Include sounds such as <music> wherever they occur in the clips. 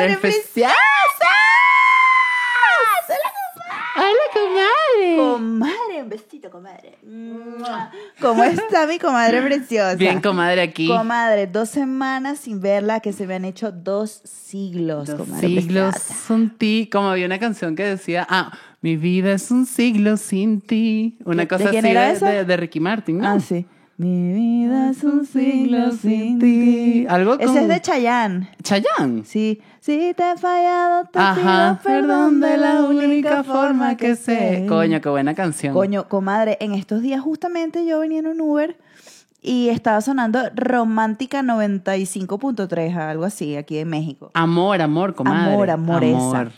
Comadre preciosa. Hola, comadre. Comadre, un besito, comadre. ¿Cómo está mi comadre preciosa? Bien, comadre, aquí. Comadre, dos semanas sin verla, que se me han hecho dos siglos, Dos comadre siglos preciosa. sin ti. Como había una canción que decía, ah, mi vida es un siglo sin ti. Una ¿De- cosa así de, de- de Ricky Martin, ¿no? Ah, sí. Mi vida es un siglo sin ti. Algo con Ese es de Chayanne. Chayanne. Sí, si te he fallado, te Ajá, pido perdón de la única forma que sé. Coño, qué buena canción. Coño, comadre, en estos días justamente yo venía en un Uber y estaba sonando Romántica 95.3, algo así, aquí en México. Amor, amor, comadre. Amor, amor, esa.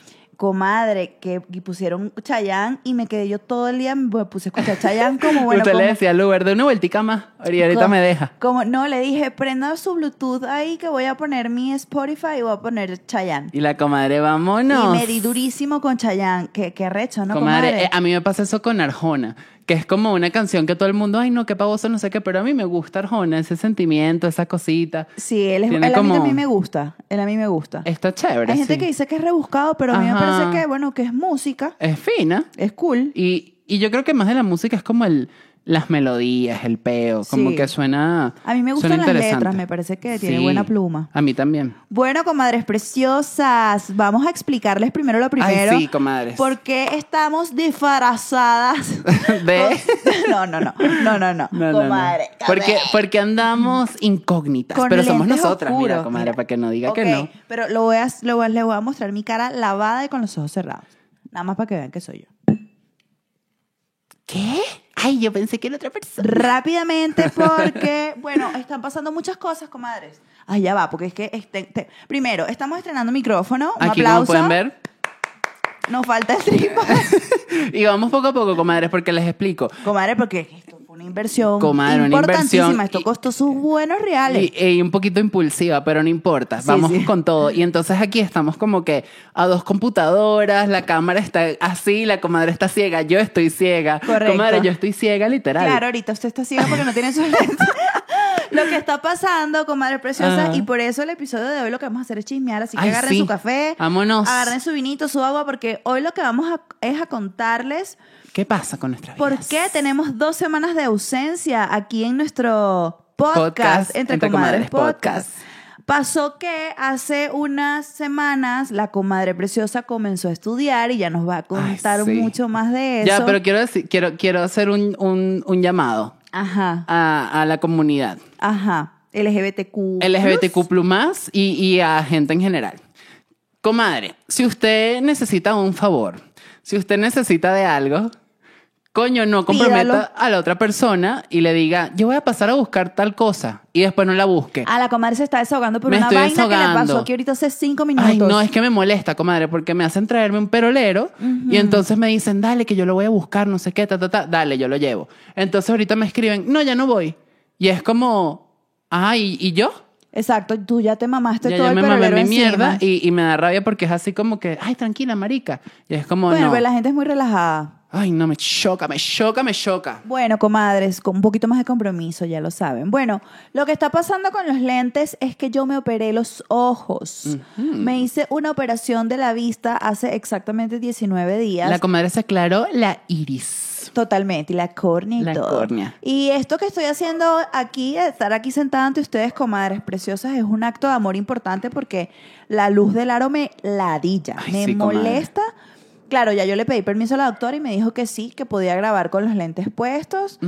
Comadre, que pusieron Chayanne y me quedé yo todo el día, me puse a escuchar Chayanne como <laughs> bueno. Usted le como- decía al Uber, de una vueltica más. Y ahorita como- me deja. Como, no, le dije, prenda su Bluetooth ahí que voy a poner mi Spotify y voy a poner Chayanne. Y la comadre, vámonos. Y me di durísimo con Chayanne. Qué, qué recho, ¿no, comadre, comadre? eh, a mí me pasa eso con Arjona, que es como una canción que todo el mundo, ay no, qué pavoso, no sé qué, pero a mí me gusta Arjona, ese sentimiento, esa cosita. sí, él, es, él a mí como- también me gusta. Él a mí me gusta. Está chévere. Hay gente sí. que dice que es rebuscado, pero a mí me Ajá. parece que, bueno, que es música, Es fina. es cool. Y, y yo creo que más de la música es como el, las melodías, el peo, como Sí. que suena. A mí me gustan suena las interesante. letras, me parece que tiene Sí, buena pluma. A mí también. Bueno, comadres preciosas, vamos a explicarles primero lo primero. Ay, sí, comadres. ¿Por qué estamos disfrazadas? <laughs> De- <laughs> no, no, no, no, no, no. No, no, no. comadre. Porque, porque andamos incógnitas. Con pero somos lentes nosotras, mira, oscuros, comadre, mira. para que no diga que no. Pero lo voy a, lo voy a- le voy a mostrar mi cara lavada y con los ojos cerrados. Nada más para que vean que soy yo. ¿Qué? Ay, yo pensé que era otra persona. Rápidamente <laughs> porque, bueno, están pasando muchas cosas, comadres. Ay, ya va, porque es que, este, te- primero, estamos estrenando micrófono. Un Aquí, como aplauso. pueden ver. Nos falta el trípode. <laughs> Y vamos poco a poco, comadres, porque les explico. Comadre, porque esto una inversión Comadre, una importantísima. inversión Esto costó sus buenos reales. Y, y un poquito impulsiva, pero no importa. Sí, Vamos sí. con todo. Y entonces aquí estamos como que a dos computadoras, la cámara está así, la comadre está ciega, yo estoy ciega. Correcto. Comadre, yo estoy ciega, literal. Claro, ahorita usted está ciega porque no tiene sus lentes. <laughs> lo que está pasando, comadre preciosa, Ajá. y por eso el episodio de hoy lo que vamos a hacer es chismear, así que Ay, agarren sí. su café, Vámonos. agarren su vinito, su agua, porque hoy lo que vamos a, es a contarles ¿Qué pasa con nuestra vida? por qué tenemos dos semanas de ausencia aquí en nuestro podcast, Podcast, Entre, Entre Comadres, Comadres Podcast. Pasó que hace unas semanas la comadre preciosa comenzó a estudiar y ya nos va a contar sí. mucho más de eso. Ya, pero quiero, decir, quiero, quiero hacer un, un, un llamado Ajá, a, a la comunidad. ajá. LGBTQ. LGBTQ más y, y a gente en general. Comadre, si usted necesita un favor, si usted necesita de algo, coño, no comprometa Pídalo. a la otra persona y le diga, yo voy a pasar a buscar tal cosa y después no la busque. Ah, la comadre se está desahogando por Me una estoy vaina que le desahogando. pasó aquí ahorita hace cinco minutos. Ay, no, es que me molesta, comadre, porque me hacen traerme un perolero y entonces me dicen, dale, que yo lo voy a buscar, no sé qué, ta, ta, ta, dale, yo lo llevo. Entonces ahorita me escriben, no, ya no voy. Y es como, ay, ¿y yo? Exacto, tú ya te mamaste Ya, todo el me mamé perolero mi encima. mierda y, y me da rabia porque es así como que, ay, tranquila, marica. Y es como, Bueno, no. pero la gente es muy relajada. Ay, no, me choca, me choca, me choca. Bueno, comadres, con un poquito más de compromiso, ya lo saben. Bueno, lo que está pasando con los lentes es que yo me operé los ojos. Me hice una operación de la vista hace exactamente 19 días. La comadre se aclaró la iris. Totalmente, y la córnea y La todo. córnea. Y esto que estoy haciendo aquí, estar aquí sentada ante ustedes, comadres preciosas, es un acto de amor importante porque la luz del aro me ladilla, Ay, me sí, comadre. Claro, ya yo le pedí permiso a la doctora y me dijo que sí, que podía grabar con los lentes puestos.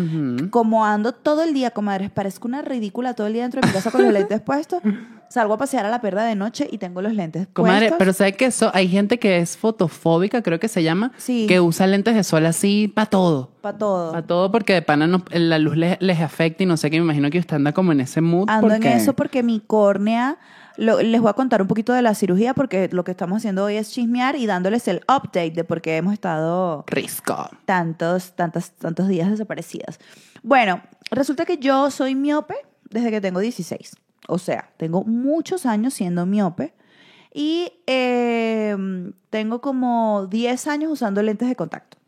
Como ando todo el día, comadres, parezco una ridícula todo el día dentro de mi casa con los lentes <laughs> puestos. Salgo a pasear a la perda de noche y tengo los lentes Comadre, puestos. pero ¿sabe que eso? Hay gente que es fotofóbica, creo que se llama, Sí. que usa lentes de sol así para todo. Para todo. Para todo porque de pana no- la luz les, les afecta y no sé qué, me imagino que usted anda como en ese mood. Ando porque... en eso porque mi córnea, lo- les voy a contar un poquito de la cirugía porque lo que estamos haciendo hoy es chismear y dándoles el update de por qué hemos estado Risco. tantos, tantos, tantos días desaparecidas. Bueno, resulta que yo soy miope desde que tengo 16. O sea, tengo muchos años siendo miope y eh, tengo como 10 años usando lentes de contacto.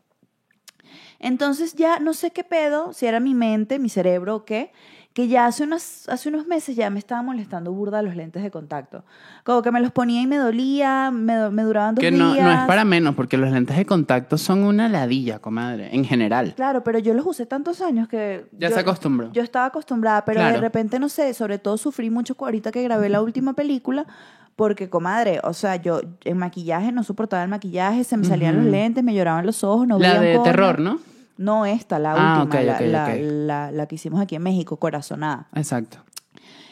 Entonces ya no sé qué pedo, si era mi mente, mi cerebro o qué, que ya hace unos, hace unos meses ya me estaba molestando burda los lentes de contacto. Como que me los ponía y me dolía, me, me duraban dos Que días. no, no es para menos, porque los lentes de contacto son una ladilla, comadre, en general. Claro, pero yo los usé tantos años que... Ya yo- se acostumbró. Yo estaba acostumbrada, pero de repente, no sé, sobre todo sufrí mucho ahorita que grabé la última película, porque, comadre, o sea, yo en maquillaje no soportaba el maquillaje, se me salían los lentes, me lloraban los ojos, no la veía de terror, ¿no? No esta, la Ah, última, la, la- la- la que hicimos aquí en México, Corazonada. Exacto.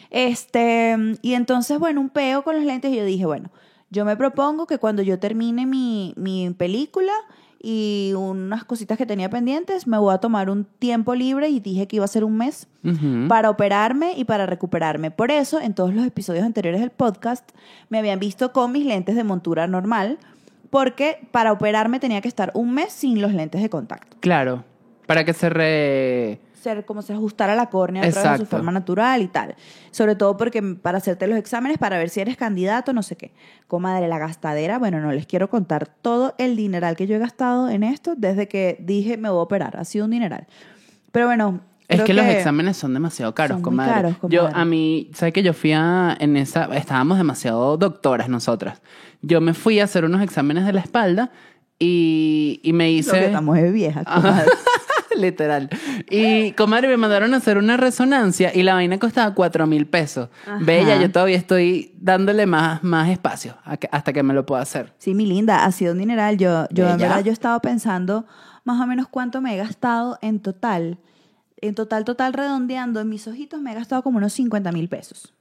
Este, y entonces, bueno, un peo con los lentes y yo dije, bueno, yo me propongo que cuando yo termine mi, mi película y unas cositas que tenía pendientes, me voy a tomar un tiempo libre y dije que iba a ser un mes para operarme y para recuperarme. Por eso, en todos los episodios anteriores del podcast, me habían visto con mis lentes de montura normal, porque para operarme tenía que estar un mes sin los lentes de contacto. Claro. Para que se re... Ser como se ajustara la córnea otra vez a su forma natural y tal. Sobre todo porque para hacerte los exámenes, para ver si eres candidato, no sé qué. Comadre, la gastadera, bueno, no les quiero contar todo el dineral que yo he gastado en esto desde que dije me voy a operar. Ha sido un dineral. Pero bueno. Es que, los exámenes son demasiado caros, son comadre. caros, Yo, comadre. a mí, ¿sabes que Yo fui a, en esa, estábamos demasiado doctoras nosotras. Yo me fui a hacer unos exámenes de la espalda y, y me Lo que hice... estamos de comadre. <laughs> Literal. Y, comadre, me mandaron a hacer una resonancia y la vaina costaba cuatro mil pesos. Ajá. Bella, yo todavía estoy dándole más, más espacio que- hasta que me lo pueda hacer. Sí, mi linda, ha sido un dineral. Yo, yo en verdad, yo he estado pensando más o menos cuánto me he gastado en total. En total, total, redondeando, en mis ojitos me he gastado como unos 50 mil pesos.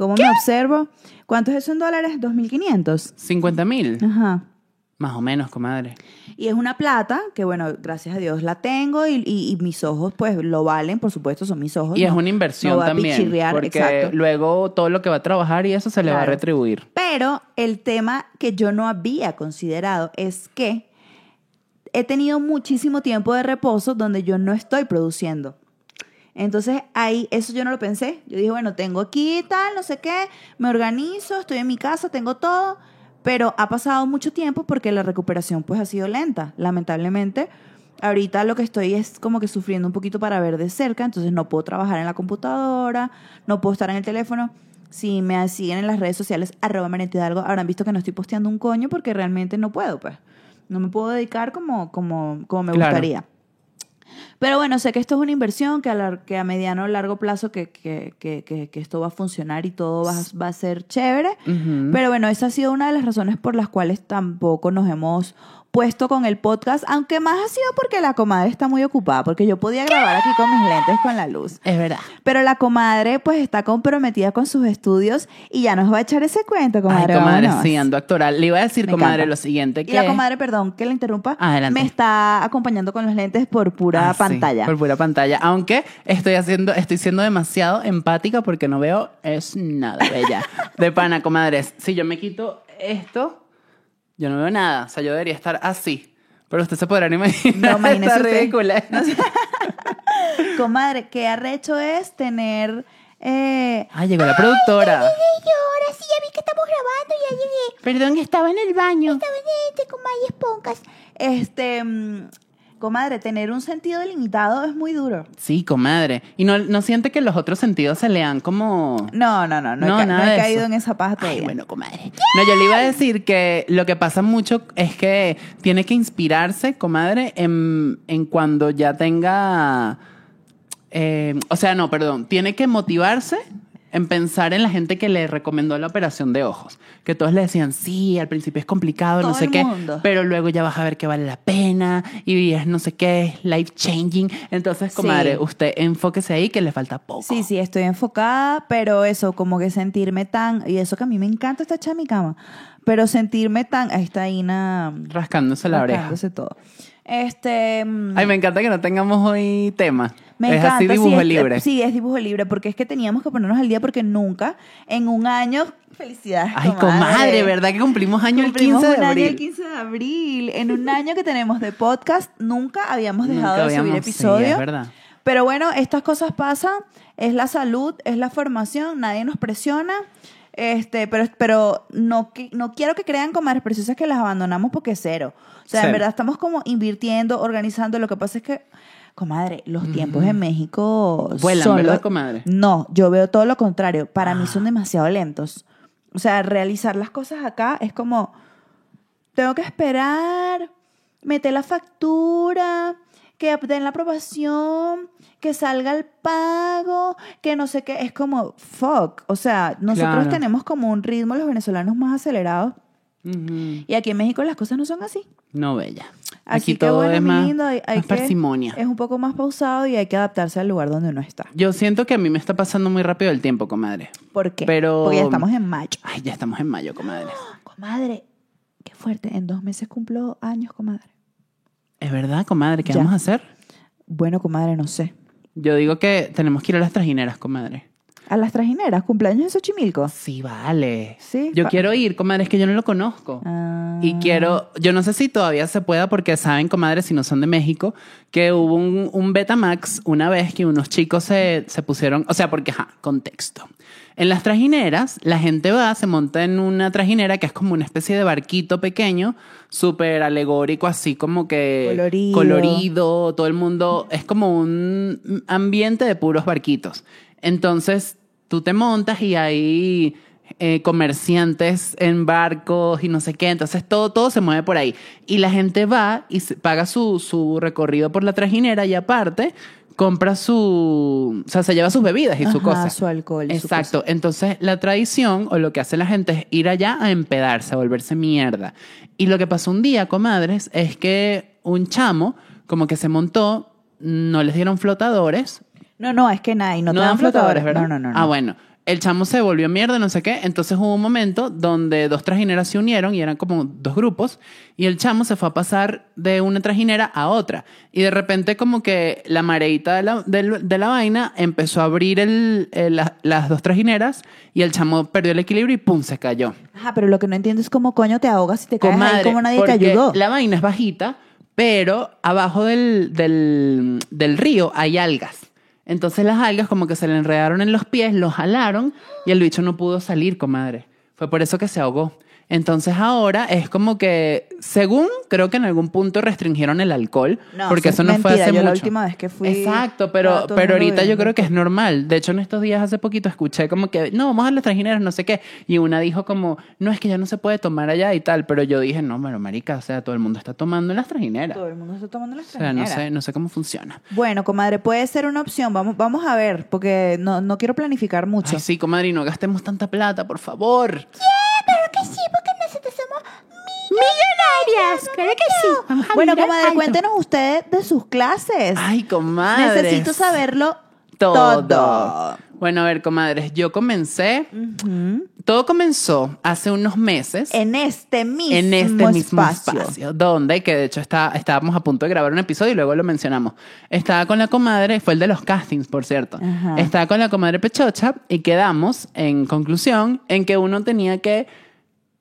¿Cómo me observo? ¿Cuánto es eso en dólares? 2.500. 50 mil. Ajá. Más o menos, comadre. Y es una plata que, bueno, gracias a Dios la tengo y, y- y mis ojos, pues, lo valen, por supuesto, son mis ojos. Y es una inversión no va a también. pichirrear, porque exacto. luego todo lo que va a trabajar y eso se le va a retribuir. Pero el tema que yo no había considerado es que he tenido muchísimo tiempo de reposo donde yo no estoy produciendo. Entonces ahí, eso yo no lo pensé. Yo dije, bueno, tengo aquí tal, no sé qué, me organizo, estoy en mi casa, tengo todo, pero ha pasado mucho tiempo porque la recuperación pues ha sido lenta, lamentablemente. Ahorita lo que estoy es como que sufriendo un poquito para ver de cerca, entonces no puedo trabajar en la computadora, no puedo estar en el teléfono. Si me siguen en las redes sociales, arroba Hidalgo, habrán visto que no estoy posteando un coño porque realmente no puedo, pues. No me puedo dedicar como, como, como me Claro. gustaría. Pero bueno, sé que esto es una inversión, que a, lar- que a mediano o largo plazo que, que, que, que, que esto va a funcionar y todo va, a- va a ser chévere. Pero bueno, esa ha sido una de las razones por las cuales tampoco nos hemos puesto con el podcast, aunque más ha sido porque la comadre está muy ocupada, porque yo podía grabar aquí con mis lentes con la luz. Es verdad. Pero la comadre pues está comprometida con sus estudios y ya nos va a echar ese cuento, comadre. Ay, comadre, vámonos. sí, ando actoral. Le iba a decir, Me comadre, encanta. lo siguiente que... Y la comadre, perdón que la interrumpa, Adelante. me está acompañando con los lentes por pura Ah, sí, pantalla. por pura pantalla. Aunque estoy haciendo, estoy siendo demasiado empática porque no veo es nada bella. <laughs> De pana, comadres. Si yo me quito esto, yo no veo nada. O sea, yo debería estar así. Pero usted se podrán imaginar. No, <laughs> imagínese usted. ridícula. <laughs> Comadre, qué arrecho es tener... Eh, Ah, llegó la productora. yo ahora sí, ya vi que estamos grabando, ya llegué. Perdón, estaba en el baño. Este, con Maya Esponcas. Este, mm, comadre, tener un sentido delimitado es muy duro. Sí, comadre. ¿Y no, no siente que los otros sentidos se le han como... No, no, no, no, No, he, ca- nada no he de caído eso. en esa paja todavía. Ay, bueno, comadre. No, yo le iba a decir que lo que pasa mucho es que tiene que inspirarse, comadre, en, en cuando ya tenga. eh, o sea, no, perdón. Tiene que motivarse en pensar en la gente que le recomendó la operación de ojos. Que todos le decían, sí, al principio es complicado, no sé qué. mundo. Pero luego ya vas a ver que vale la pena y es no sé qué, life changing. Entonces, Sí. comadre, usted enfóquese ahí que le falta poco. Sí, sí, estoy enfocada, pero eso, como que sentirme tan, y eso que a mí me encanta esta en mi cama, pero sentirme tan, ahí está Ina Rascándose la oreja. rascándose todo. Este, mm, Ay, me encanta que no tengamos hoy tema. me es encanta. así sí, dibujo es- libre. Sí, es dibujo libre, porque es que teníamos que ponernos al día porque nunca en un año, felicidades. Ay, comadre, ¿verdad que cumplimos año Cumplimos el 15 de un año abril? el 15 de abril. En un año que tenemos de podcast, nunca habíamos dejado Nunca de subir sí, episodios. es verdad. Pero bueno, estas cosas pasan, es la salud, es la formación, nadie nos presiona. Este, pero, pero no, no quiero que crean comadres preciosas que las abandonamos porque cero. O sea, en verdad estamos como invirtiendo, organizando. Lo que pasa es que Comadre, los tiempos en México Vuelan, son ¿verdad, comadre? No, yo veo todo lo contrario. Para mí Ah. son demasiado lentos. O sea, realizar las cosas acá es como, tengo que esperar, meter la factura, que den la aprobación, que salga el pago, que no sé qué. Es como, fuck. O sea, nosotros Claro. tenemos como un ritmo, los venezolanos más acelerados. Ujú. Y aquí en México las cosas no son así. No, bella. Así Aquí que todo bueno, es más, lindo, hay, hay más que- parsimonia. Es un poco más pausado y hay que adaptarse al lugar donde uno está. Yo siento que a mí me está pasando muy rápido el tiempo, comadre. ¿Por qué? Pero- Porque ya estamos en mayo. Ay, ya estamos en mayo, comadre. <gasps> Comadre, qué fuerte. En dos meses cumplo años, comadre. ¿Es verdad, comadre? ¿Qué Ya. vamos a hacer? Bueno, comadre, no sé. Yo digo que tenemos que ir a las trajineras, comadre. A las trajineras, cumpleaños en Xochimilco. Sí, vale. Sí, Yo quiero ir, comadre, es que yo no lo conozco. Ah. Y quiero, yo no sé si todavía se pueda porque saben, comadre, si no son de México, que hubo un, un Betamax una vez que unos chicos se, se pusieron, o sea, porque, ajá, contexto. En las trajineras, la gente va, se monta en una trajinera que es como una especie de barquito pequeño, súper alegórico, así como que Colorido. colorido, todo el mundo, es como un ambiente de puros barquitos. Entonces, tú te montas y hay eh, comerciantes en barcos y no sé qué. Entonces todo, todo se mueve por ahí. Y la gente va y paga su, su recorrido por la trajinera y aparte compra su... O sea, se lleva sus bebidas y su cosa. su alcohol y su Exacto. Entonces la tradición o lo que hace la gente es ir allá a empedarse, a volverse mierda. Y lo que pasó un día, comadres, es que un chamo como que se montó, no les dieron flotadores, No, no, es que nadie, no, no, te dan flotadores, ¿verdad? No, no, no. Ah, bueno. El chamo se volvió mierda, no sé qué. Entonces hubo un momento donde dos trajineras se unieron y eran como dos grupos. Y el chamo se fue a pasar de una trajinera a otra. Y de repente, como que la mareita de la, de la vaina empezó a abrir el- el- la- las dos trajineras. Y el chamo perdió el equilibrio y pum, se cayó. Ajá, pero lo que no entiendo es cómo coño te ahogas si te caes ahí, Comadre, cómo nadie te ayudó. La vaina es bajita, pero abajo del, del, del río hay algas. Entonces las algas como que se le enredaron en los pies, lo jalaron y el bicho no pudo salir, comadre. Fue por eso que se ahogó. Entonces ahora es como que, según creo que en algún punto restringieron el alcohol, No, porque eso eso es no fue hace Yo la mucho. última vez que fui, Exacto, pero, pero ahorita yo creo que es normal. De hecho, en estos días hace poquito escuché como que, no, vamos a las trajineras, no sé qué. Y una dijo como, no, es que ya no se puede tomar allá y tal. Pero yo dije, no, bueno, marica, o sea, todo el mundo está tomando en las trajineras. Todo el mundo está tomando las O sea, no trajineras. sé, no sé cómo funciona. Bueno, comadre, puede ser una opción. Vamos, vamos a ver, porque no, no quiero planificar mucho. Ay, sí, comadre, y no gastemos tanta plata, por favor. Claro que sí, porque nosotros somos millonarias. Claro que sí. Vamos a Bueno, comadre, alto. cuéntenos ustedes de sus clases. Ay, comadre. Necesito saberlo todo. todo. Bueno, a ver, comadres, yo comencé, todo comenzó hace unos meses. En este mismo, en este mismo espacio. espacio. donde, que de hecho está, estábamos a punto de grabar un episodio y luego lo mencionamos. Estaba con la comadre, fue el de los castings, por cierto. Ajá. Estaba con la comadre Pechocha y quedamos, en conclusión, en que uno tenía que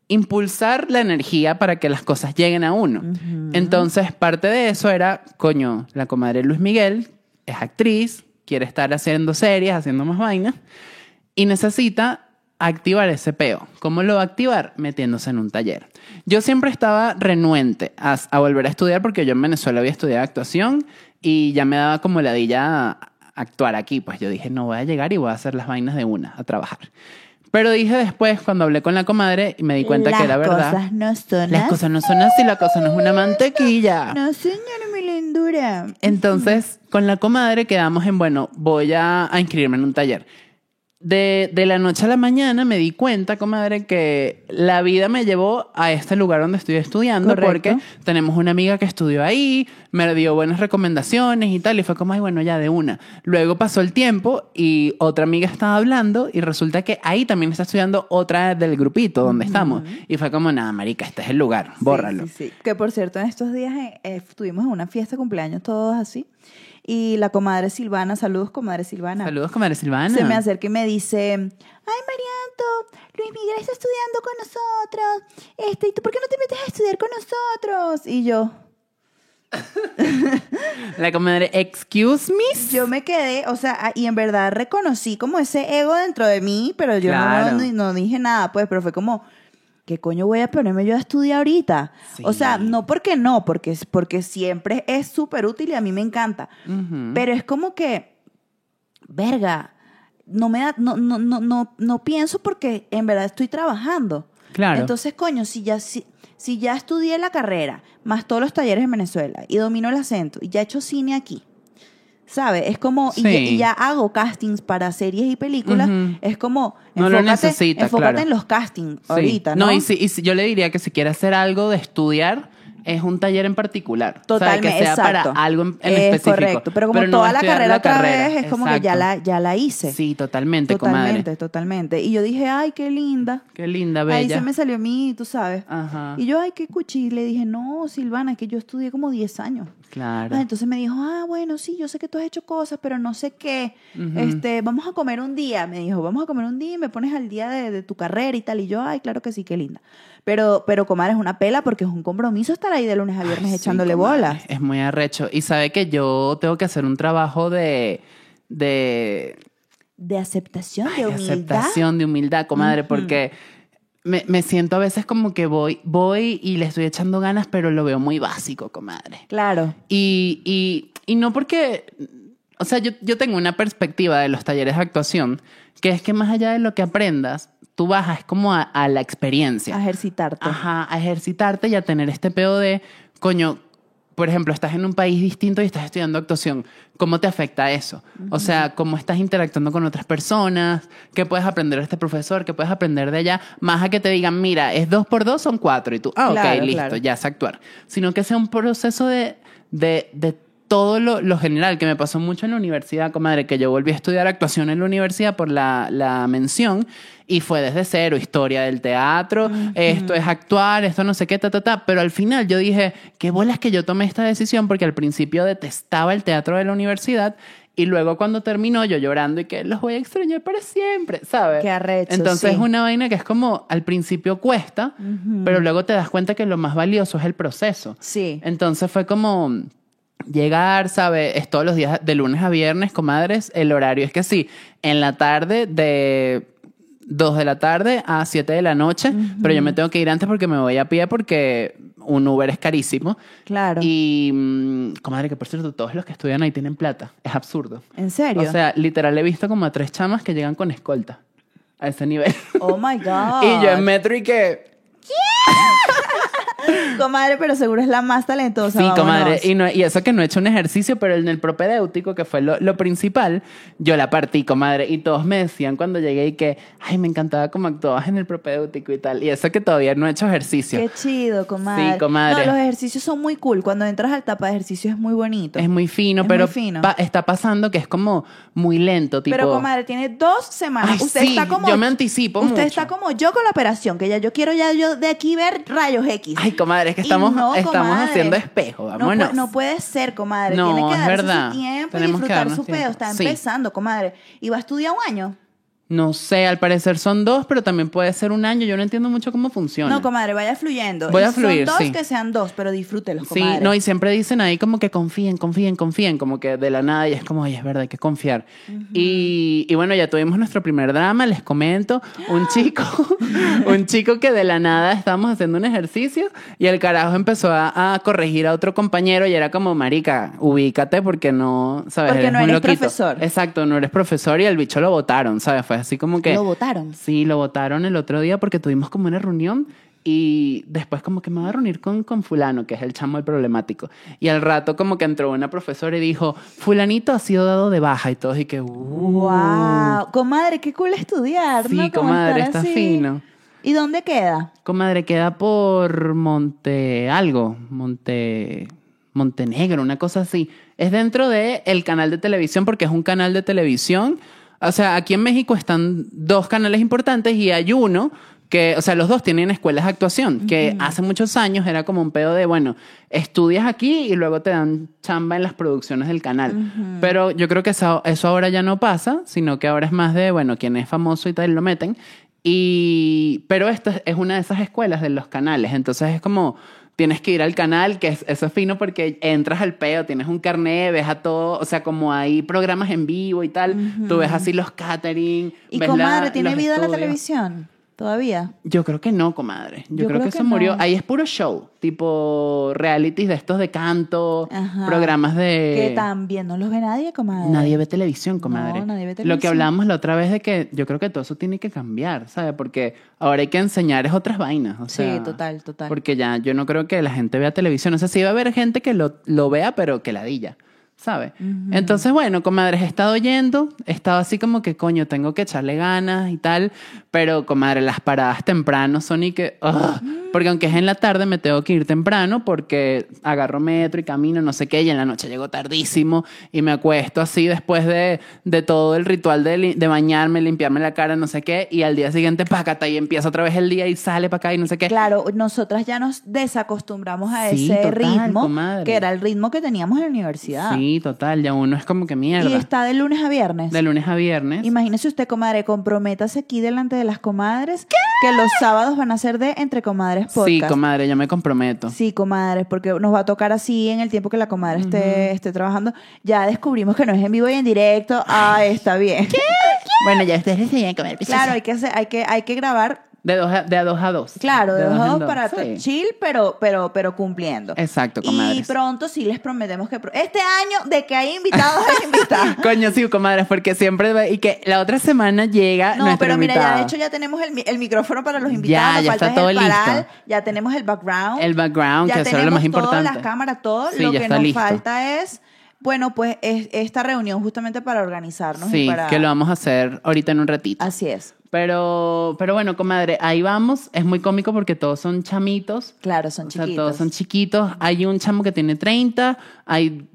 impulsar la energía para que las cosas lleguen a uno. Entonces, parte de eso era, coño, la comadre Luis Miguel es actriz, quiere estar haciendo series, haciendo más vainas, y necesita activar ese peo. ¿Cómo lo va a activar? Metiéndose en un taller. Yo siempre estaba renuente a, a volver a estudiar porque yo en Venezuela había estudiado actuación y ya me daba como ladilla actuar aquí. Pues yo dije, no voy a llegar y voy a hacer las vainas de una, a trabajar. Pero dije después, cuando hablé con la comadre, y me di cuenta Las que era verdad. cosas no son Las cosas no son así, la cosa no es una mantequilla. No, señora, mi lindura. Entonces, con la comadre quedamos en, bueno, voy a, a inscribirme en un taller. De, de la noche a la mañana me di cuenta, comadre, que la vida me llevó a este lugar donde estoy estudiando Correcto. porque tenemos una amiga que estudió ahí, me dio buenas recomendaciones y tal, y fue como, ay, bueno, ya de una. Luego pasó el tiempo y otra amiga estaba hablando y resulta que ahí también está estudiando otra del grupito donde estamos. Y fue como, nada, marica, este es el lugar, bórralo. Sí, sí, sí. Que por cierto, en estos días eh, eh, estuvimos en una fiesta de cumpleaños todos así. Y la comadre Silvana, saludos comadre Silvana. Saludos, comadre Silvana. Se me acerca y me dice, ay Marianto, Luis Miguel está estudiando con nosotros. Este, ¿y tú por qué no te metes a estudiar con nosotros? Y yo, <laughs> La comadre, excuse me. yo me quedé, o sea, y en verdad reconocí como ese ego dentro de mí, pero yo no- Claro. no, no dije nada, pues, pero fue como, ¿qué coño voy a ponerme yo a estudiar ahorita? O sea, no porque no, porque, porque siempre es súper útil y a mí me encanta. Pero es como que, verga, no me da, no, no, no, no, no pienso porque en verdad estoy trabajando. Claro. Entonces, coño, si ya, si, si ya estudié la carrera, más todos los talleres en Venezuela, y domino el acento, y ya he hecho cine aquí, ¿sabes? Es como, y, ya, y ya hago castings para series y películas, es como, No lo necesitas, enfócate claro. en los castings Sí. ahorita, ¿no? y, si, y si- yo le diría que si quiere hacer algo de estudiar, es un taller en particular. Totalmente, o sea, que sea exacto. para algo en, en es específico. correcto, pero como toda la carrera otra carrera. vez, es como que ya la, ya la hice. Sí, totalmente, totalmente, comadre. totalmente. Y yo dije, ay, qué linda. Qué linda, Ahí bella. se me salió mi, tú sabes. Ajá. Y yo, ay, qué cuchi. Y le dije, no, Silvana, es que yo estudié como 10 años. Claro. Ah, entonces me dijo, ah, bueno, sí, yo sé que tú has hecho cosas, pero no sé qué. Este, vamos a comer un día. Me dijo, vamos a comer un día y me pones al día de, de tu carrera y tal. Y yo, ay, claro que sí, qué linda. Pero, pero comadre, es una pela porque es un compromiso estar ahí de lunes a viernes Ay, sí, echándole comadre, bolas. Es muy arrecho. Y sabe que yo tengo que hacer un trabajo de, de, De aceptación, ay, de de humildad. aceptación, de humildad, comadre, porque me, me siento a veces como que voy, voy y le estoy echando ganas, pero lo veo muy básico, comadre. Claro. Y, y, y no porque, o sea, yo, yo tengo una perspectiva de los talleres de actuación, que es que más allá de lo que aprendas, tú bajas como a, a la experiencia. A ejercitarte. Ajá, a ejercitarte y a tener este pedo de, coño, por ejemplo, estás en un país distinto y estás estudiando actuación. ¿Cómo te afecta eso? O sea, ¿cómo estás interactuando con otras personas? ¿Qué puedes aprender de este profesor? ¿Qué puedes aprender de allá? Más a que te digan, mira, es dos por dos, son cuatro. Y tú, ah, ok, Claro, listo, claro. ya sé actuar. Sino que sea un proceso de, de, de todo lo, lo general, que me pasó mucho en la universidad, comadre, que yo volví a estudiar actuación en la universidad por la, la mención y fue desde cero, historia del teatro, esto es actuar, esto no sé qué, ta, ta, ta. Pero al final yo dije, qué bolas que yo tomé esta decisión porque al principio detestaba el teatro de la universidad y luego cuando terminó yo llorando y que los voy a extrañar para siempre, ¿sabes? Qué arrecho, Entonces sí. es una vaina que es como al principio cuesta, pero luego te das cuenta que lo más valioso es el proceso. Sí. Entonces fue como llegar, ¿sabes? Es todos los días de lunes a viernes, comadres. El horario es que sí, en la tarde de 2 de la tarde a 7 de la noche, pero yo me tengo que ir antes porque me voy a pie porque un Uber es carísimo. Claro. Y, mm, comadre, que por cierto, todos los que estudian ahí tienen plata. Es absurdo. ¿En serio? O sea, literal he visto como a tres chamas que llegan con escolta a ese nivel. oh my God. <laughs> y yo en metro y que... <laughs> <laughs> Comadre, pero seguro es la más talentosa. Sí, vámonos. comadre. Y, no, y eso que no he hecho un ejercicio, pero en el propedéutico, que fue lo, lo principal, yo la partí, comadre. Y todos me decían cuando llegué y que, ay, me encantaba cómo actuabas en el propedéutico y tal. Y eso que todavía no he hecho ejercicio. Qué chido, comadre. Sí, comadre. No, los ejercicios son muy cool. Cuando entras al tapa de ejercicio es muy bonito. Es muy fino, Es pero muy fino. pa- está pasando que es como muy lento, tipo... Pero, comadre, tiene dos semanas. Ay, usted sí, está como. yo me anticipo Usted mucho. está como yo con la operación, que ya yo quiero ya yo de aquí ver rayos X. Ay, comadre, es que Y estamos, no, estamos haciendo espejo, No vámonos. pu- No, puede ser, comadre. No, Tiene que es darse verdad. su tiempo y Tenemos que disfrutar darnos su pedo. tiempo. Está Sí. empezando, comadre. Y va a estudiar un año. No sé, al parecer son dos, pero también puede ser un año. Yo no entiendo mucho cómo funciona. No, comadre, vaya fluyendo. Voy a fluir, Son dos sí. que sean dos, pero disfrútelos, Sí, comadre. no, y siempre dicen ahí como que confíen, confíen, confíen, como que de la nada, y es como, ay, es verdad, hay que confiar. y, y bueno, ya tuvimos nuestro primer drama, les comento, un <gasps> chico, <laughs> un chico que de la nada estábamos haciendo un ejercicio y el carajo empezó a, a corregir a otro compañero y era como, marica, ubícate porque no, ¿sabes? Porque no eres loquito". profesor. Exacto, no eres profesor y el bicho lo votaron, ¿sabes? Fue así como que... Lo votaron. Sí, lo votaron el otro día porque tuvimos como una reunión y después como que me voy a reunir con, con fulano, que es el chamo el problemático. Y al rato como que entró una profesora y dijo, fulanito ha sido dado de baja y todos y que, uh, Wow. Comadre, qué cool estudiar. Sí, ¿no? Comadre, está así. fino. ¿Y dónde queda? Comadre, queda por Monte algo, Monte Montenegro, una cosa así. Es dentro de el canal de televisión porque es un canal de televisión. O sea, aquí en México están dos canales importantes y hay uno que, o sea, los dos tienen escuelas de actuación, que hace muchos años era como un pedo de, bueno, estudias aquí y luego te dan chamba en las producciones del canal. Pero yo creo que eso, eso ahora ya no pasa, sino que ahora es más de, bueno, quien es famoso y tal, lo meten. Y, pero esto es- es una de esas escuelas de los canales, entonces es como tienes que ir al canal, que es, eso es fino porque entras al peo, tienes un carnet, ves a todo, o sea, como hay programas en vivo y tal, tú ves así los catering. Y ves comadre, la- ¿tiene vida la televisión? Todavía. Yo creo que no, comadre. Yo, Yo creo, creo que que eso murió. Ahí es puro show, tipo realities de estos de canto, Ajá. programas de... que también no los ve nadie, comadre. Nadie ve televisión, comadre. No, nadie ve Lo que televisión. hablábamos la otra vez de que yo creo que todo eso tiene que cambiar, ¿sabes? Porque ahora hay que enseñar es otras vainas. O Sí, sea, total, total. Porque ya yo no creo que la gente vea televisión. O sea, sí va a haber gente que lo, lo vea, pero que ladilla, ¿sabes? Entonces, bueno, comadre, he estado yendo, he estado así como que, coño, tengo que echarle ganas y tal, pero, comadre, las paradas temprano son y que... ugh, porque aunque es en la tarde, me tengo que ir temprano porque agarro metro y camino, no sé qué, y en la noche llego tardísimo y me acuesto así después de, de todo el ritual de, de bañarme, limpiarme la cara, no sé qué, y al día siguiente, pácata, y empieza otra vez el día y sale para acá y no sé qué. Claro, nosotras ya nos desacostumbramos a Sí, ese total, ritmo, comadre. que era el ritmo que teníamos en la universidad. Sí, total, ya uno es como que mierda. Y está de lunes a viernes. De lunes a viernes. Imagínese usted, comadre, comprométase aquí delante de las comadres que los sábados van a ser de Entre Comadres Podcast. Sí, comadre, yo me comprometo. Sí, comadres, porque nos va a tocar así en el tiempo que la comadre esté, esté trabajando. Ya descubrimos que no es en vivo y en directo. Ah, está bien. Bueno, ya ustedes decidían comer Claro, hay que, hacer, hay, que, hay que grabar, De, dos a, de a dos a dos. claro, de dos a dos para Sí. chill, pero, pero, pero cumpliendo. Exacto, Y comadres. pronto sí les prometemos que pro- este año de que hay invitados hay invitados. <laughs> Coño, sí, comadres, porque siempre... Y que la otra semana llega No, pero mira, ya de hecho ya tenemos el, el micrófono para los invitados. ya falta está es el todo paral, listo. Ya tenemos el background. El background, ya que eso era lo más todas importante. las cámaras, todo. Sí, lo ya que está nos listo. falta es, bueno, pues es esta reunión justamente para organizarnos y Sí, para... que lo vamos a hacer ahorita en un ratito. Así es. Pero, pero bueno, comadre, ahí vamos. Es muy cómico porque todos son chamitos. Claro, son O sea, chiquitos. todos son chiquitos. Hay un chamo que tiene 30, hay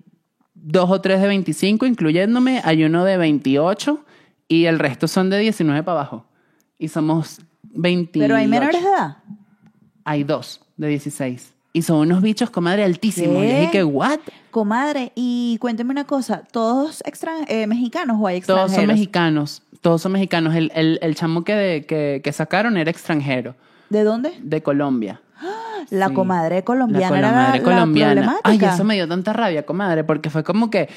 dos o tres de 25, incluyéndome, hay uno de 28 y el resto son de 19 para abajo. Y somos 28. Pero hay menores de edad. Hay dos de 16. Y son unos bichos, comadre, altísimos. ¿Qué? Y dije ¿what? Comadre, y cuénteme una cosa, ¿todos extran eh, mexicanos o hay Todos extranjeros? son mexicanos. Todos son mexicanos. El, el, el chamo que, que, que sacaron era extranjero, ¿De dónde? de Colombia. <gasps> La Sí. comadre colombiana La era la, comadre la colombiana. Ay, eso me dio tanta rabia, comadre, porque fue como que,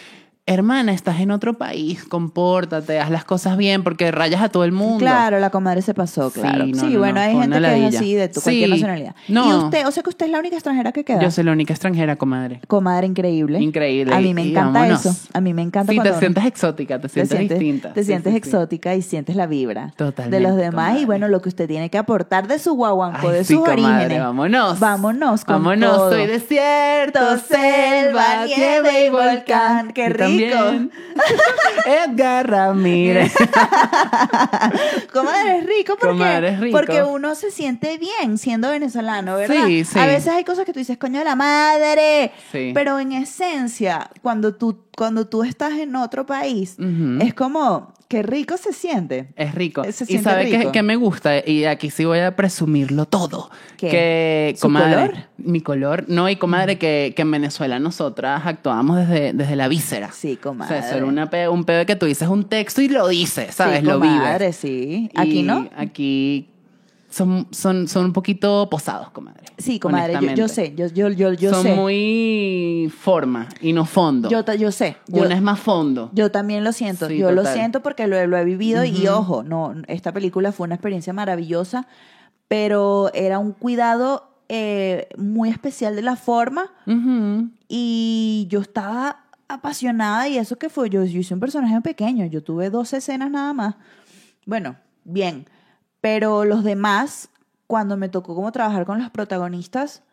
hermana, estás en otro país, compórtate, haz las cosas bien, porque rayas a todo el mundo. Claro, la comadre se pasó, claro. Sí, no, no, bueno, no, hay gente que es así de tu, cualquier Sí. nacionalidad. No. Y usted, o sea que usted es la única extranjera que queda. Yo soy la única extranjera, comadre. Comadre increíble. Increíble. A mí me encanta vámonos. eso. A mí me encanta Sí, cuando te sientes exótica, te te sientes distinta. te Sí, sientes exótica y sientes la vibra de Totalmente, los demás y bueno, lo que usted tiene que aportar de su guaguanco, Ay, de sus comadre, orígenes. vámonos. Vámonos con Vámonos, todo. soy desierto, selva, nieve y volcán. Qué rico. También <laughs> Edgar Ramírez. <laughs> Comadre es rico porque, Comadre es rico. porque uno se siente bien siendo venezolano, ¿verdad? Sí, sí. A veces hay cosas que tú dices, coño de la madre. Sí. Pero en esencia, cuando tú, cuando tú estás en otro país, es como, qué rico se siente. Es rico. Se y sabe que, que me gusta, y aquí sí voy a presumirlo todo. ¿Qué? Que, ¿Su comadre, color? Mi color. No, y comadre, que, que en Venezuela nosotras actuábamos desde, desde la víscera. Sí, O comadre. sea, eso era una pe- un pedo que tú dices un texto y lo dices, ¿sabes? Sí, lo comadre, vives. sí. Aquí Y no. Aquí son, son, son un poquito posados, comadre. Sí, comadre, yo, yo sé, yo, yo, yo, yo son sé. muy forma y no fondo. Yo, yo sé. Yo, Una es más fondo. yo también lo siento. Sí, yo lo total. siento porque lo, lo he vivido y ojo, no, esta película fue una experiencia maravillosa, pero era un cuidado eh, muy especial de la forma Ujú. y yo estaba apasionada y eso que fue, yo, yo hice un personaje pequeño, yo tuve dos escenas nada más. Bueno, bien, pero los demás, cuando me tocó como trabajar con los protagonistas,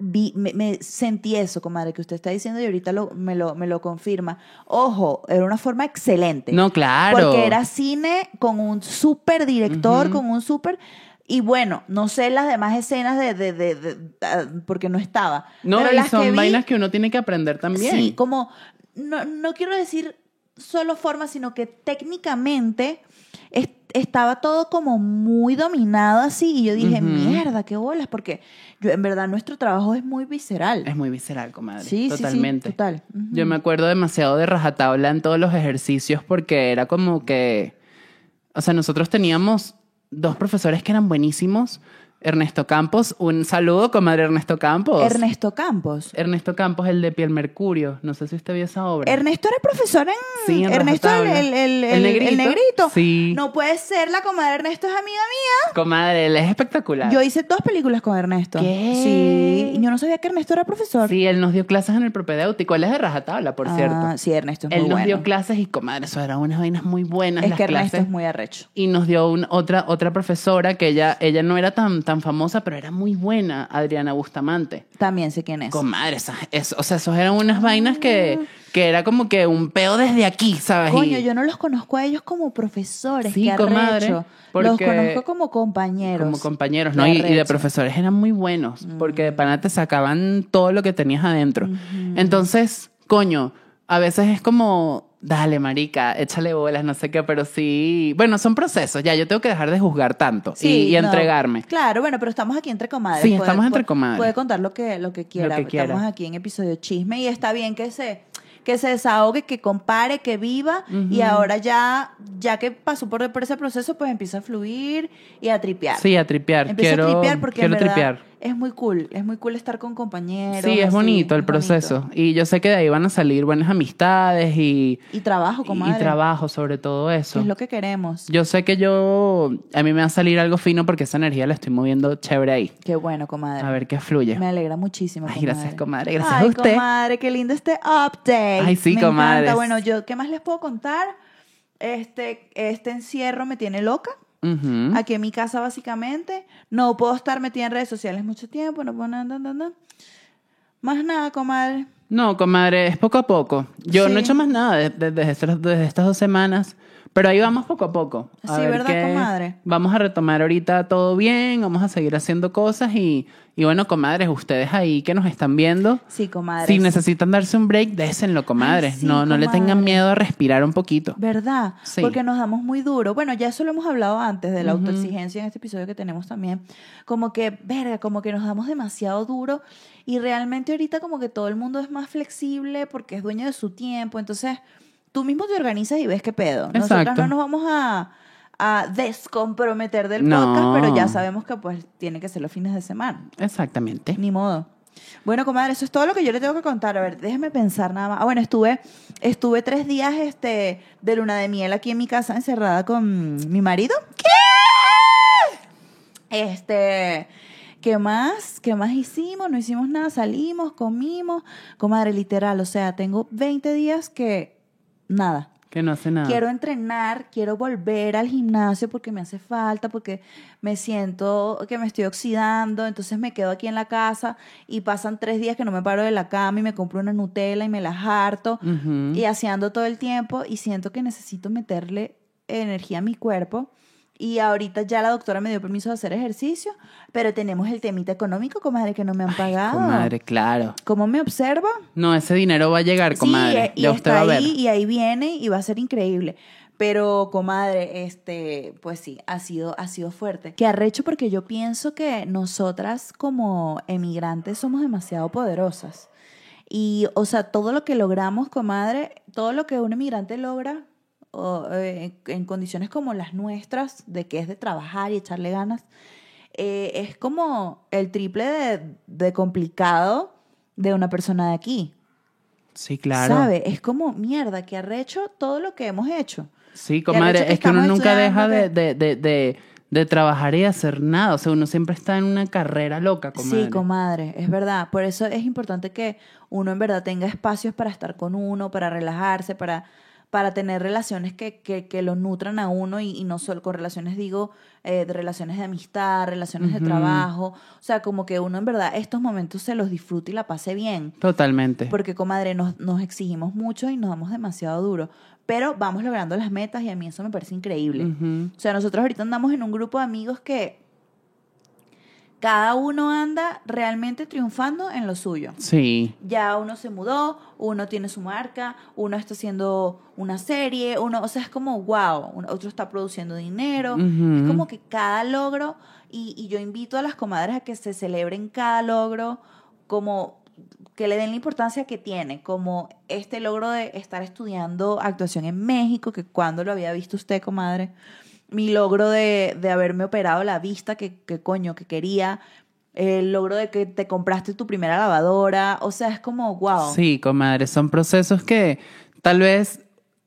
vi, me, me sentí eso, comadre, que usted está diciendo y ahorita lo, me, lo, me lo confirma. Ojo, era una forma excelente. No, claro. Porque era cine con un súper director, con un súper... Y bueno, no sé las demás escenas de... de, de- de- ah, porque no estaba. No, pero y las que son vi, vainas que uno tiene que aprender también. Sí, como... No, no quiero decir solo forma, sino que técnicamente es- estaba todo como muy dominado así. Y yo dije, mierda, qué bolas. Porque yo, en verdad nuestro trabajo es muy visceral. Es muy visceral, comadre. Sí, sí, sí, Totalmente. total. Yo me acuerdo demasiado de rajatabla en todos los ejercicios porque era como que. O sea, nosotros teníamos dos profesores que eran buenísimos. Ernesto Campos. Un saludo, comadre Ernesto Campos. Ernesto Campos. Ernesto Campos, el de Piel Mercurio. No sé si usted vio esa obra. Ernesto era profesor en. Sí, en Ernesto, el, el, el, ¿El el- negrito? el negrito. Sí. No puede ser, la comadre Ernesto es amiga mía. Comadre, él es espectacular. Yo hice dos películas con Ernesto. ¿Qué? Sí. Y yo no sabía que Ernesto era profesor. Sí, él nos dio clases en el propedéutico. Él es de rajatabla, por Ah, cierto. Sí, Ernesto es Él muy nos bueno. dio clases y, comadre, eso eran unas vainas muy buenas es las que Ernesto clases. es muy arrecho. Y nos dio un- otra, otra profesora que ella, ella no era tan, tan famosa, pero era muy buena, Adriana Bustamante. También sé quién es. Comadre, esas, es- o sea, esos eran unas vainas que, que era como que un peo desde aquí, ¿sabes? Coño, Y- yo no los conozco a ellos como profesores. Sí, qué comadre. Los conozco como compañeros. Como compañeros, ¿no? Y, y de profesores eran muy buenos, porque de pana te sacaban todo lo que tenías adentro. Entonces, coño, a veces es como, dale, marica, échale bolas, no sé qué, pero sí. Bueno, son procesos, ya, yo tengo que dejar de juzgar tanto y- Sí, y, no. entregarme. Claro, bueno, pero estamos aquí entre comadres. Sí, Puede- estamos entre comadres. Puede contar lo que, lo que quiera. que quiera. Estamos aquí en episodio chisme y está bien que se, que se desahogue, que compare, que viva. Y ahora ya, ya que pasó por, por ese proceso, pues empieza a fluir y a tripear. Sí, a tripear. Empieza quiero a tripear porque en quiero verdad tripear. Es muy cool. Es muy cool estar con compañeros. Sí, es así, bonito el es proceso. bonito. Y yo sé que de ahí van a salir buenas amistades y, Y trabajo, y comadre. trabajo sobre todo eso. es lo que queremos. Yo sé que yo, a mí me va a salir algo fino porque esa energía la estoy moviendo chévere ahí. Qué bueno, comadre. A ver qué fluye. Me alegra muchísimo. Ay, gracias, comadre. Gracias Ay, a usted. comadre, qué lindo este update. Ay, sí, me comadres. Encanta. Bueno, yo, ¿qué más les puedo contar? Este, este encierro me tiene loca. Ujú. Aquí en mi casa, básicamente. No puedo estar metida en redes sociales mucho tiempo. No puedo nada, nada, nada. Más nada, comadre. No, comadre, es poco a poco. Yo no he Sí. hecho más nada de- de- desde, estas- desde estas dos semanas, pero ahí vamos poco a poco. A Sí, ver ¿verdad, comadre? Vamos a retomar ahorita todo bien, vamos a seguir haciendo cosas y, y bueno, comadres, ustedes ahí que nos están viendo, Sí, comadre. si necesitan darse un break, désenlo, comadres. Ay, sí, no, no le tengan miedo a respirar un poquito. ¿Verdad? Sí. Porque nos damos muy duro. Bueno, ya eso lo hemos hablado antes de la autoexigencia en este episodio que tenemos también. Como que, verga, como que nos damos demasiado duro y realmente ahorita como que todo el mundo es más flexible porque es dueño de su tiempo. Entonces, tú mismo te organizas y ves qué pedo. Nosotras Exacto. no nos vamos a, a descomprometer del No. podcast, pero ya sabemos que pues tiene que ser los fines de semana. Exactamente. Ni modo. Bueno, comadre, eso es todo lo que yo le tengo que contar. A ver, déjeme pensar nada más. Ah, bueno, estuve, estuve tres días este, de luna de miel aquí en mi casa, encerrada con mi marido. ¿Qué? Este, ¿qué más? ¿Qué más hicimos? No hicimos nada, salimos, comimos. Comadre, literal, o sea, tengo 20 días que nada. Que no hace nada. Quiero entrenar, quiero volver al gimnasio porque me hace falta, porque me siento que me estoy oxidando, entonces me quedo aquí en la casa y pasan tres días que no me paro de la cama y me compro una Nutella y me la harto y haciendo todo el tiempo y siento que necesito meterle energía a mi cuerpo. Y ahorita ya la doctora me dio permiso de hacer ejercicio, pero tenemos el temita económico, comadre, que no me han pagado. Comadre, claro. ¿Cómo me observa? No, ese dinero va a llegar, comadre. Sí, y ya usted está va a ver. ahí y ahí viene y va a ser increíble. Pero, comadre, este, pues sí, ha sido, ha sido fuerte. Que arrecho porque yo pienso que nosotras como emigrantes somos demasiado poderosas. Y, o sea, todo lo que logramos, comadre, todo lo que un emigrante logra o, eh, en condiciones como las nuestras, de que es de trabajar y echarle ganas, eh, es como el triple de, de complicado de una persona de aquí. Sí, claro. ¿Sabe? Es como, mierda, que arrecho todo lo que hemos hecho. Sí, comadre, que es que uno nunca deja de, de, de, de trabajar y hacer nada. O sea, uno siempre está en una carrera loca, comadre. Sí, comadre, es verdad. Por eso es importante que uno en verdad tenga espacios para estar con uno, para relajarse, para, para tener relaciones que, que, que lo nutran a uno y, y no solo con relaciones, digo, eh, de relaciones de amistad, relaciones de trabajo. O sea, como que uno en verdad estos momentos se los disfrute y la pase bien. Totalmente. Porque, comadre, nos, nos exigimos mucho y nos damos demasiado duro. Pero vamos logrando las metas y a mí eso me parece increíble. O sea, nosotros ahorita andamos en un grupo de amigos que cada uno anda realmente triunfando en lo suyo. Sí. Ya uno se mudó, uno tiene su marca, uno está haciendo una serie, uno, o sea, es como wow, otro está produciendo dinero. Es como que cada logro, y, y yo invito a las comadres a que se celebren cada logro como que le den la importancia que tiene, como este logro de estar estudiando actuación en México, que cuando lo había visto usted, comadre, mi logro de, de haberme operado la vista que, que coño, que quería, el logro de que te compraste tu primera lavadora, o sea, es como, wow. Sí, comadre, son procesos que tal vez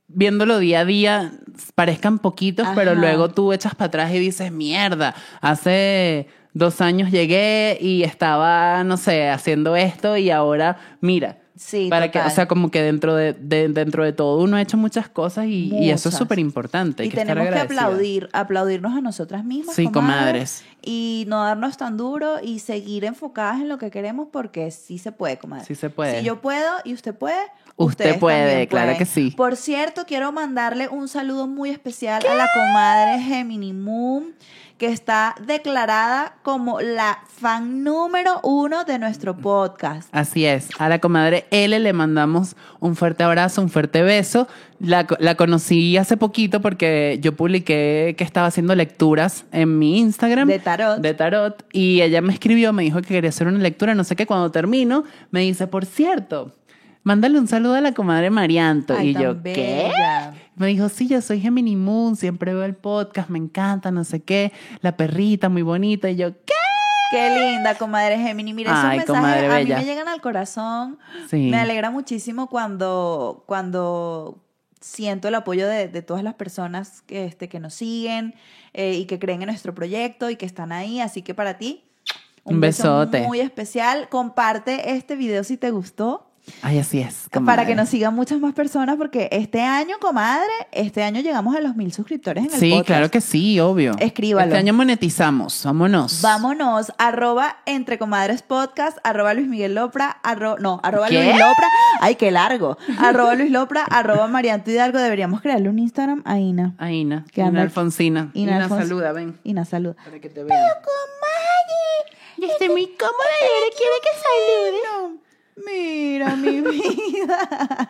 viéndolo día a día parezcan poquitos, pero luego tú echas para atrás y dices, mierda, hace dos años llegué y estaba, no sé, haciendo esto y ahora, mira. Sí, para que, o sea, como que dentro de, de- dentro de todo uno ha hecho muchas cosas y, y eso es súper importante. Y que tenemos que aplaudir, aplaudirnos a nosotras mismas. Sí, comadres, comadres. Y no darnos tan duro y seguir enfocadas en lo que queremos porque sí se puede, comadre. Sí se puede. Si yo puedo y usted puede, Usted puede, claro pueden. que sí. Por cierto, quiero mandarle un saludo muy especial a la comadre Gemini Moon, que está declarada como la fan número uno de nuestro podcast. Así es. A la comadre L le mandamos un fuerte abrazo, un fuerte beso. La, la conocí hace poquito porque yo publiqué que estaba haciendo lecturas en mi Instagram. De tarot. De tarot. Y ella me escribió, me dijo que quería hacer una lectura, no sé qué. Cuando termino, me dice, por cierto, mándale un saludo a la comadre Marianto. Ay, y yo, ¿qué? Me dijo, sí, yo soy Gemini Moon, siempre veo el podcast, me encanta, no sé qué. La perrita, muy bonita. Y yo, ¿qué? Qué linda, comadre Gemini. Mira, esos Ay, mensajes a mí me llegan al corazón. Sí. Me alegra muchísimo cuando, cuando siento el apoyo de, de todas las personas que, este, que nos siguen eh, y que creen en nuestro proyecto y que están ahí. Así que para ti, Un beso besote. muy especial. Comparte este video si te gustó. Ay, así es. Para que nos sigan muchas más personas, porque este año, comadre, este año llegamos a los mil suscriptores en el Sí, podcast. claro que sí, obvio. Escríbalo. Este año monetizamos, vámonos. Vámonos, arroba entre comadres podcast, arroba Luis Miguel Lopra, no, arroba ¿Qué? Luis Lopra, ay, qué largo, arroba Luis Lopra, arroba Marianto Hidalgo, deberíamos crearle un Instagram a Ina. A Ina, Que Ina Alfonsina. Ina Ina, Alfons- saluda, ven. Ina, salud. Para que te vean. comadre, Yo estoy muy cómoda y ahora quiero que salude. Mira mi <laughs> vida.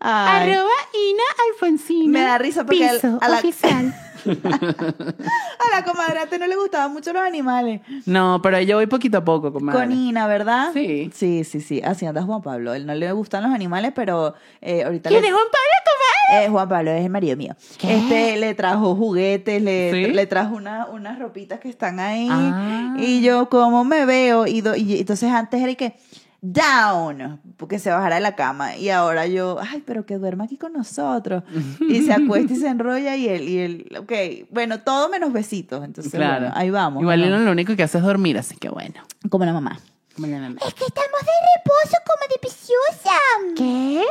Ay, Ina Alfonsina. Me da risa porque al- Piso a la- oficial. <laughs> a la ti no le gustaban mucho los animales. No, pero yo voy poquito a poco, comadre. Con Ina, ¿verdad? Sí. Sí, sí, sí. Así anda Juan Pablo. A él no le gustan los animales, pero eh, ahorita ¿Quién le- es Juan Pablo, comadre? Eh, Juan Pablo es el marido mío. ¿Qué? Este le trajo juguetes, le, ¿Sí? le trajo una- unas ropitas que están ahí. Ah. Y yo, como me veo? Y, do- y entonces antes era el que down, porque se bajara de la cama. Y ahora yo, ay, pero que duerma aquí con nosotros. y se acuesta y se enrolla y él, y él, ok, bueno, todo menos besitos. Entonces, Claro. bueno, ahí vamos. Igual ¿no? Lo único que hace es dormir, así que bueno. Como la mamá. Como la mamá. que estamos de reposo como de preciosa. ¿Qué?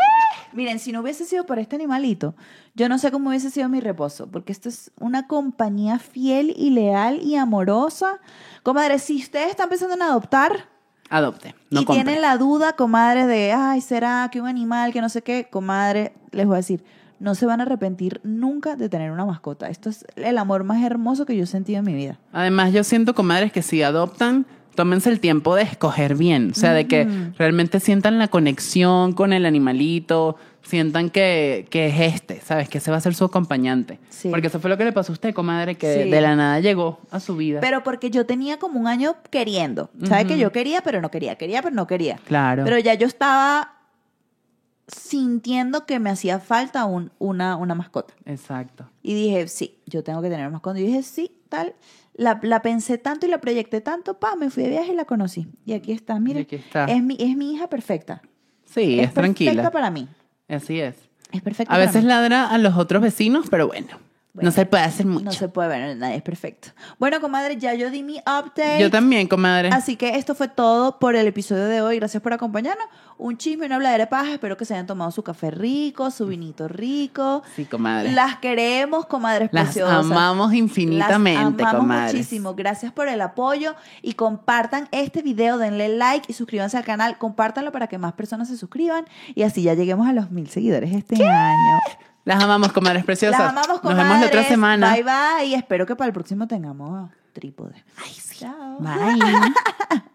Miren, si no hubiese sido por este animalito, yo no sé cómo hubiese sido mi reposo, porque esto es una compañía fiel y leal y amorosa. Comadre, si ustedes están pensando en adoptar Adopte, no y compre. tienen la duda, comadre, de, ay, ¿será que un animal, que no sé qué? Comadre, les voy a decir, no se van a arrepentir nunca de tener una mascota. Esto es el amor más hermoso que yo he sentido en mi vida. Además, yo siento, comadres, que si adoptan, tómense el tiempo de escoger bien. O sea, de que realmente sientan la conexión con el animalito, sientan que, que es este, ¿sabes? Que ese va a ser su acompañante. Sí. Porque eso fue lo que le pasó a usted, comadre, que Sí. de la nada llegó a su vida. Pero porque yo tenía como un año queriendo. ¿Sabes? Que yo quería, pero no quería. Quería, pero no quería. claro. Pero ya yo estaba sintiendo que me hacía falta un- una, una mascota. Exacto. Y dije, sí, yo tengo que tener una mascota. Y dije, sí, tal. La, la pensé tanto y la proyecté tanto, pa, me fui de viaje y la conocí. Y aquí está, mire. aquí está. Es mi, es mi hija perfecta. Sí, es, perfecta tranquila. para mí. Así es. Es perfecta A para veces mí. ladra a los otros vecinos, pero bueno, Bueno, no se puede hacer mucho. No se puede ver, nadie es perfecto. Bueno, comadre, ya yo di mi update. Yo también, comadre. Así que esto fue todo por el episodio de hoy. Gracias por acompañarnos. Un chisme, una habladera de paja. Espero que se hayan tomado su café rico, su vinito rico. Sí, comadre. Las queremos, comadres Las preciosas. amamos infinitamente, Las amamos comadres. muchísimo. Gracias por el apoyo y compartan este video, denle like y suscríbanse al canal. Compártanlo para que más personas se suscriban y así ya lleguemos a los mil seguidores este año. Las amamos, comadres preciosas. Las amamos, comadres. Nos vemos la otra semana. Bye, bye. Y espero que para el próximo tengamos trípode. Ay, sí. Chao. Bye. <laughs>